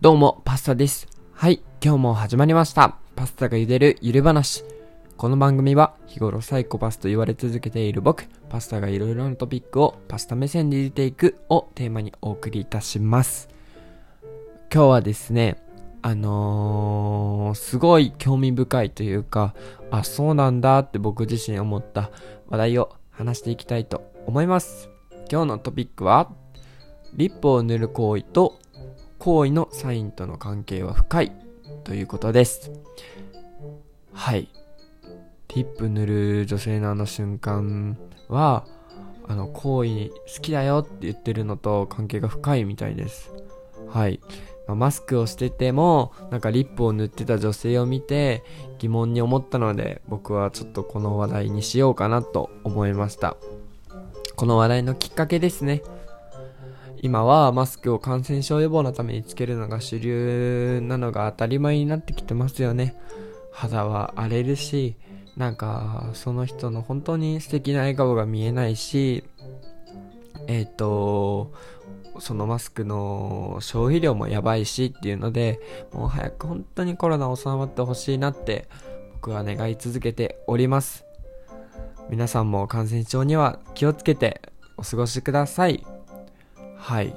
どうも、パスタです。はい、今日も始まりました。パスタが茹でるゆる話。この番組は日頃サイコパスと言われ続けている僕、パスタがいろいろなトピックをパスタ目線で入れていくをテーマにお送りいたします。今日はですね、あのー、すごい興味深いというか、あ、そうなんだって僕自身思った話題を話していきたいと思います。今日のトピックは、リップを塗る行為と行為のサインとの関係は深いということです。はい。リップ塗る女性のあの瞬間は、あの行為好きだよって言ってるのと関係が深いみたいです。はい。まマスクをしてても、なんかリップを塗ってた女性を見て疑問に思ったので、僕はちょっとこの話題にしようかなと思いました。この話題のきっかけですね。今はマスクを感染症予防のためにつけるのが主流なのが当たり前になってきてますよね。肌は荒れるし、なんかその人の本当に素敵な笑顔が見えないし、えっ、と、そのマスクの消費量もやばいしっていうので、もう早く本当にコロナ収まってほしいなって僕は願い続けております。皆さんも感染症には気をつけてお過ごしください。はい。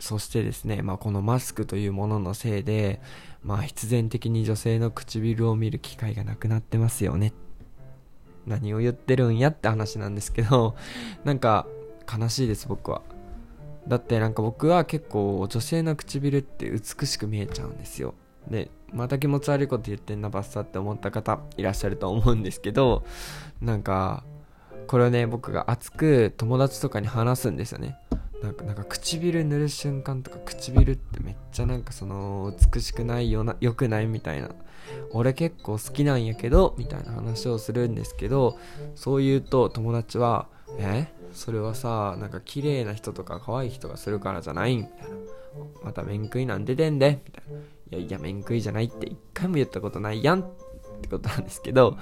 そしてですね、まあ、このマスクというもののせいで、まあ、必然的に女性の唇を見る機会がなくなってますよね。何を言ってるんやって話なんですけど、なんか、悲しいです、僕は。だってなんか僕は結構女性の唇って美しく見えちゃうんですよ。で、また気持ち悪いこと言ってんな、バッサって思った方いらっしゃると思うんですけど、なんか、これをね、僕が熱く友達とかに話すんですよね。なんかなんか唇塗る瞬間とか唇ってめっちゃなんかその美しくないような良くないみたいな。俺結構好きなんやけどみたいな話をするんですけどそう言うと友達は「え？それはさなんか綺麗な人とか可愛い人がするからじゃない?」みたいな「また面食いなん出てんで」みたいな「いやいや面食いじゃないって一回も言ったことないやん」ってことなんですけど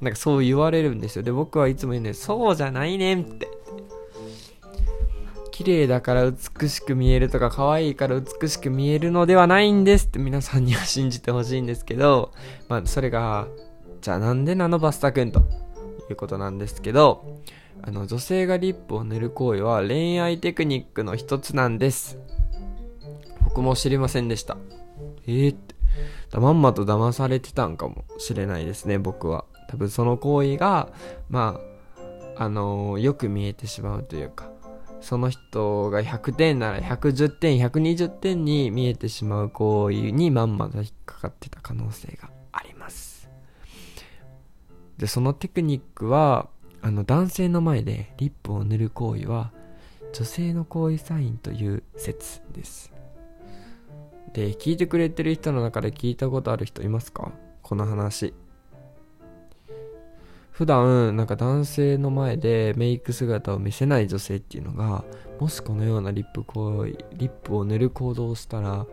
なんかそう言われるんですよ。で僕はいつも言うねそうじゃないねんって。綺麗だから美しく見えるとか可愛いから美しく見えるのではないんですって皆さんには信じてほしいんですけど、まあそれが、じゃあなんでなのバスタ君と？いうことなんですけど、あの女性がリップを塗る行為は恋愛テクニックの一つなんです。僕も知りませんでした。えーって。だまんまと騙されてたんかもしれないですね、僕は。多分その行為が、まあ、あのーよく見えてしまうというか、その人が100点なら110点、120点に見えてしまう行為にまんまと引っかかってた可能性があります。で、そのテクニックは、あの男性の前でリップを塗る行為は女性の行為サインという説です。で、聞いてくれてる人の中で聞いたことある人いますか？この話。普段なんか男性の前でメイク姿を見せない女性っていうのがもしこのようなリップ行為リップを塗る行動をしたら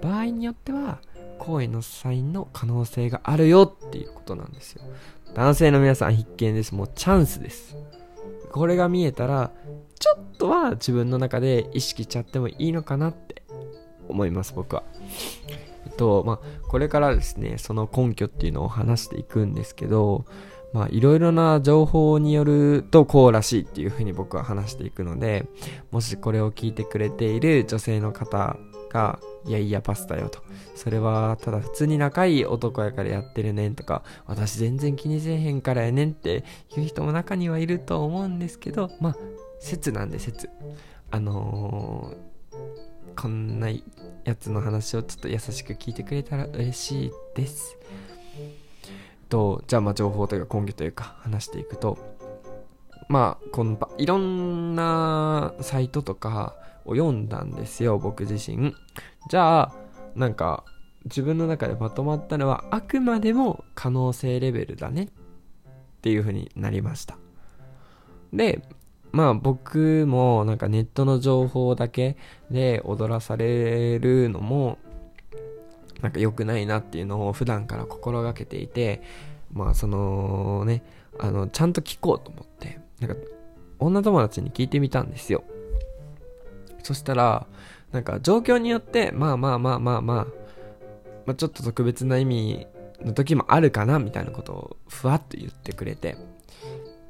場合によっては行為のサインの可能性があるよっていうことなんですよ。男性の皆さん必見です。もうチャンスです。これが見えたらちょっとは自分の中で意識しちゃってもいいのかなって思います僕は。えっとまあこれからですねその根拠っていうのを話していくんですけどまあいろいろな情報によるとこうらしいっていうふうに僕は話していくのでもしこれを聞いてくれている女性の方がいやいやパスタよと。それはただ普通に仲いい男やからやってるねんとか私全然気にせえへんからやねんっていう人も中にはいると思うんですけどまあ説なんで説。あのー、こんなやつの話をちょっと優しく聞いてくれたら嬉しいです。とじゃあまあ情報というか根拠というか話していくとまあこのいろんなサイトとかを読んだんですよ僕自身。じゃあなんか自分の中でまとまったのはあくまでも可能性レベルだねっていう風になりました。でまあ僕もなんかネットの情報だけで踊らされるのもなんか良くないなっていうのを普段から心がけていてまあそのねあのちゃんと聞こうと思ってなんか女友達に聞いてみたんですよそしたらなんか状況によって、まあまあまあまあまあ、まあ、ちょっと特別な意味の時もあるかなみたいなことをふわっと言ってくれて。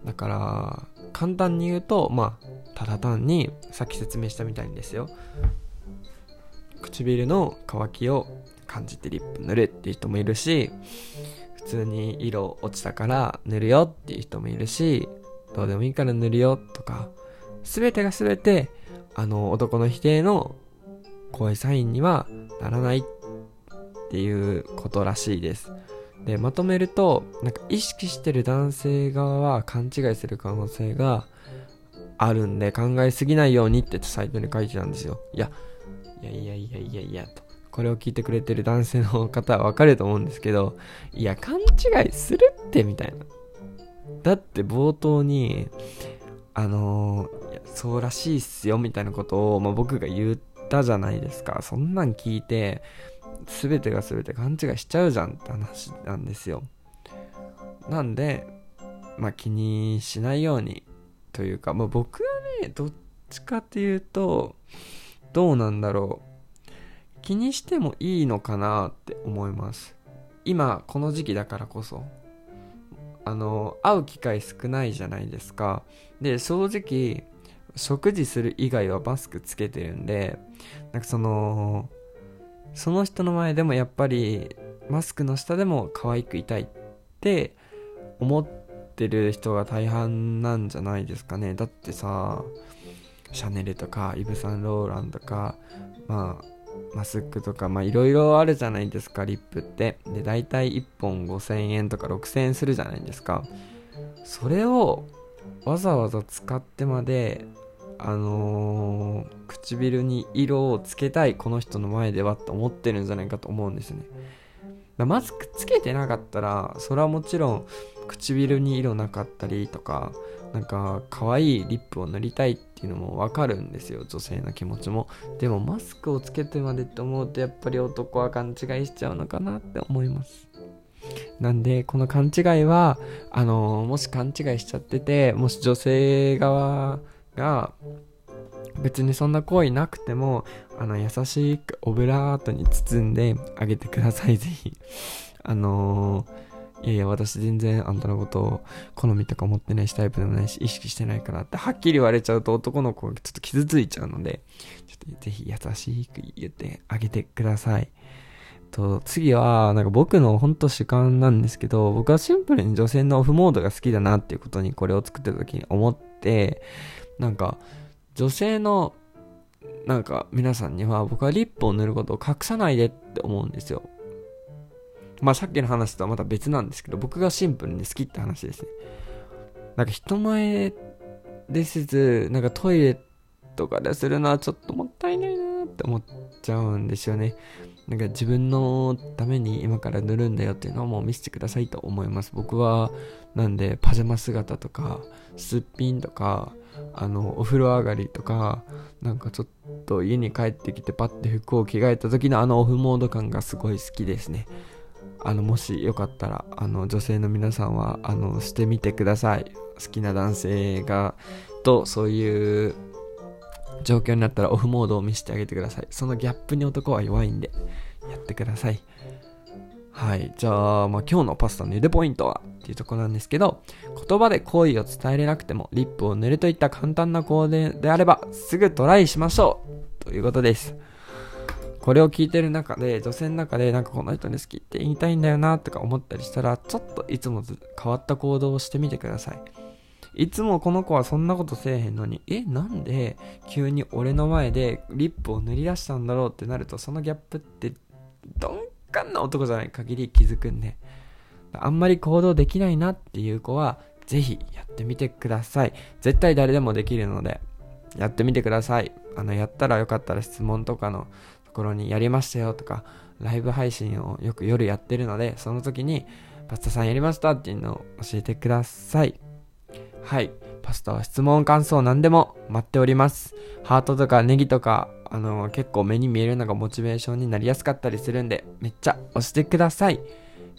だから、簡単に言うと、まあ、ただ単に、さっき説明したみたいにですよ。唇の乾きを感じてリップ塗るっていう人もいるし、普通に色落ちたから塗るよっていう人もいるし、どうでもいいから塗るよとか、すべてがすべて、あの、男の否定の声サインにはならないっていうことらしいです。で、まとめると、なんか意識してる男性側は勘違いする可能性があるんで考えすぎないようにってサイトに書いてたんですよ。いや、いやいやいやいやいやと。これを聞いてくれてる男性の方はわかると思うんですけど、いや、勘違いするってみたいな。だって冒頭に、あのー、そうらしいっすよみたいなことを、まあ、僕が言ったじゃないですか。そんなん聞いて、全てが全て勘違いしちゃうじゃんって話なんですよ。なんで、まあ気にしないようにというか、まあ僕はね、どっちかっていうと、どうなんだろう。気にしてもいいのかなって思います。今、この時期だからこそ。あの、会う機会少ないじゃないですか。で、正直、食事する以外はマスクつけてるんで、なんかその、その人の前でもやっぱりマスクの下でも可愛くいたいって思ってる人が大半なんじゃないですかねだってさシャネルとかイブ・サンローランとかまあマスクとかまあいろいろあるじゃないですかリップって。で大体1本5000円とか6000円するじゃないですか。それをわざわざ使ってまであのー、唇に色をつけたいこの人の前ではって思ってるんじゃないかと思うんですね。マスクつけてなかったらそれはもちろん唇に色なかったりとかなんか可愛いリップを塗りたいってていうのもわかるんですよ。女性の気持ちも。でもマスクをつけてまでって思うとやっぱり男は勘違いしちゃうのかなって思います。なんで、この勘違いは、あのもし勘違いしちゃってて、もし女性側が別にそんな行為なくてもあの優しくオブラートに包んであげてください。ぜひ。あのー、いやいや私全然あんたのことを好みとか思ってないしタイプでもないし意識してないからってはっきり言われちゃうと男の子がちょっと傷ついちゃうのでちょっとぜひ優しく言ってあげてくださいと次はなんか僕のほんと主観なんですけど僕はシンプルに女性のオフモードが好きだなっていうことにこれを作ってた時に思ってなんか、女性の、なんか、皆さんには僕はリップを塗ることを隠さないでって思うんですよ。まあさっきの話とはまた別なんですけど、僕がシンプルに好きって話ですね。なんか人前でせず、なんかトイレとかでするのはちょっともったいないなって思っちゃうんですよね。なんか自分のために今から塗るんだよっていうのをもう見せてくださいと思います。僕は、なんでパジャマ姿とか、すっぴんとか、あの、お風呂上がりとか、なんかちょっと家に帰ってきてパッて服を着替えた時のあのオフモード感がすごい好きですね。あの、もしよかったら、あの、女性の皆さんは、あの、してみてください。好きな男性が、と、そういう状況になったらオフモードを見せてあげてください。そのギャップに男は弱いんで、やってください。はい。じゃあ、まあ、今日のパスタの茹でポイントはっていうとこなんですけど、言葉で好意を伝えれなくても、リップを塗るといった簡単な行動であれば、すぐトライしましょうということです。これを聞いてる中で、女性の中で、なんかこの人に好きって言いたいんだよなとか思ったりしたら、ちょっといつも変わった行動をしてみてください。いつもこの子はそんなことせえへんのに、え、なんで急に俺の前でリップを塗り出したんだろうってなると、そのギャップって鈍感な男じゃない限り気づくんで、あんまり行動できないなっていう子は、ぜひやってみてください。絶対誰でもできるので、やってみてください。あの、やったらよかったら質問とかのところにやりましたよとか、ライブ配信をよく夜やってるので、その時に、パスタさんやりましたっていうのを教えてください。はい。パスタは質問、感想何でも待っております。ハートとかネギとか、あの、結構目に見えるのがモチベーションになりやすかったりするんで、めっちゃ押してください。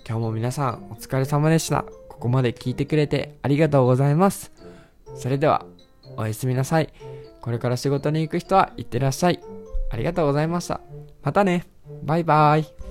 今日も皆さんお疲れ様でした。ここまで聞いてくれてありがとうございます。それでは、おやすみなさい。これから仕事に行く人は行ってらっしゃい。ありがとうございました。またね。バイバイ。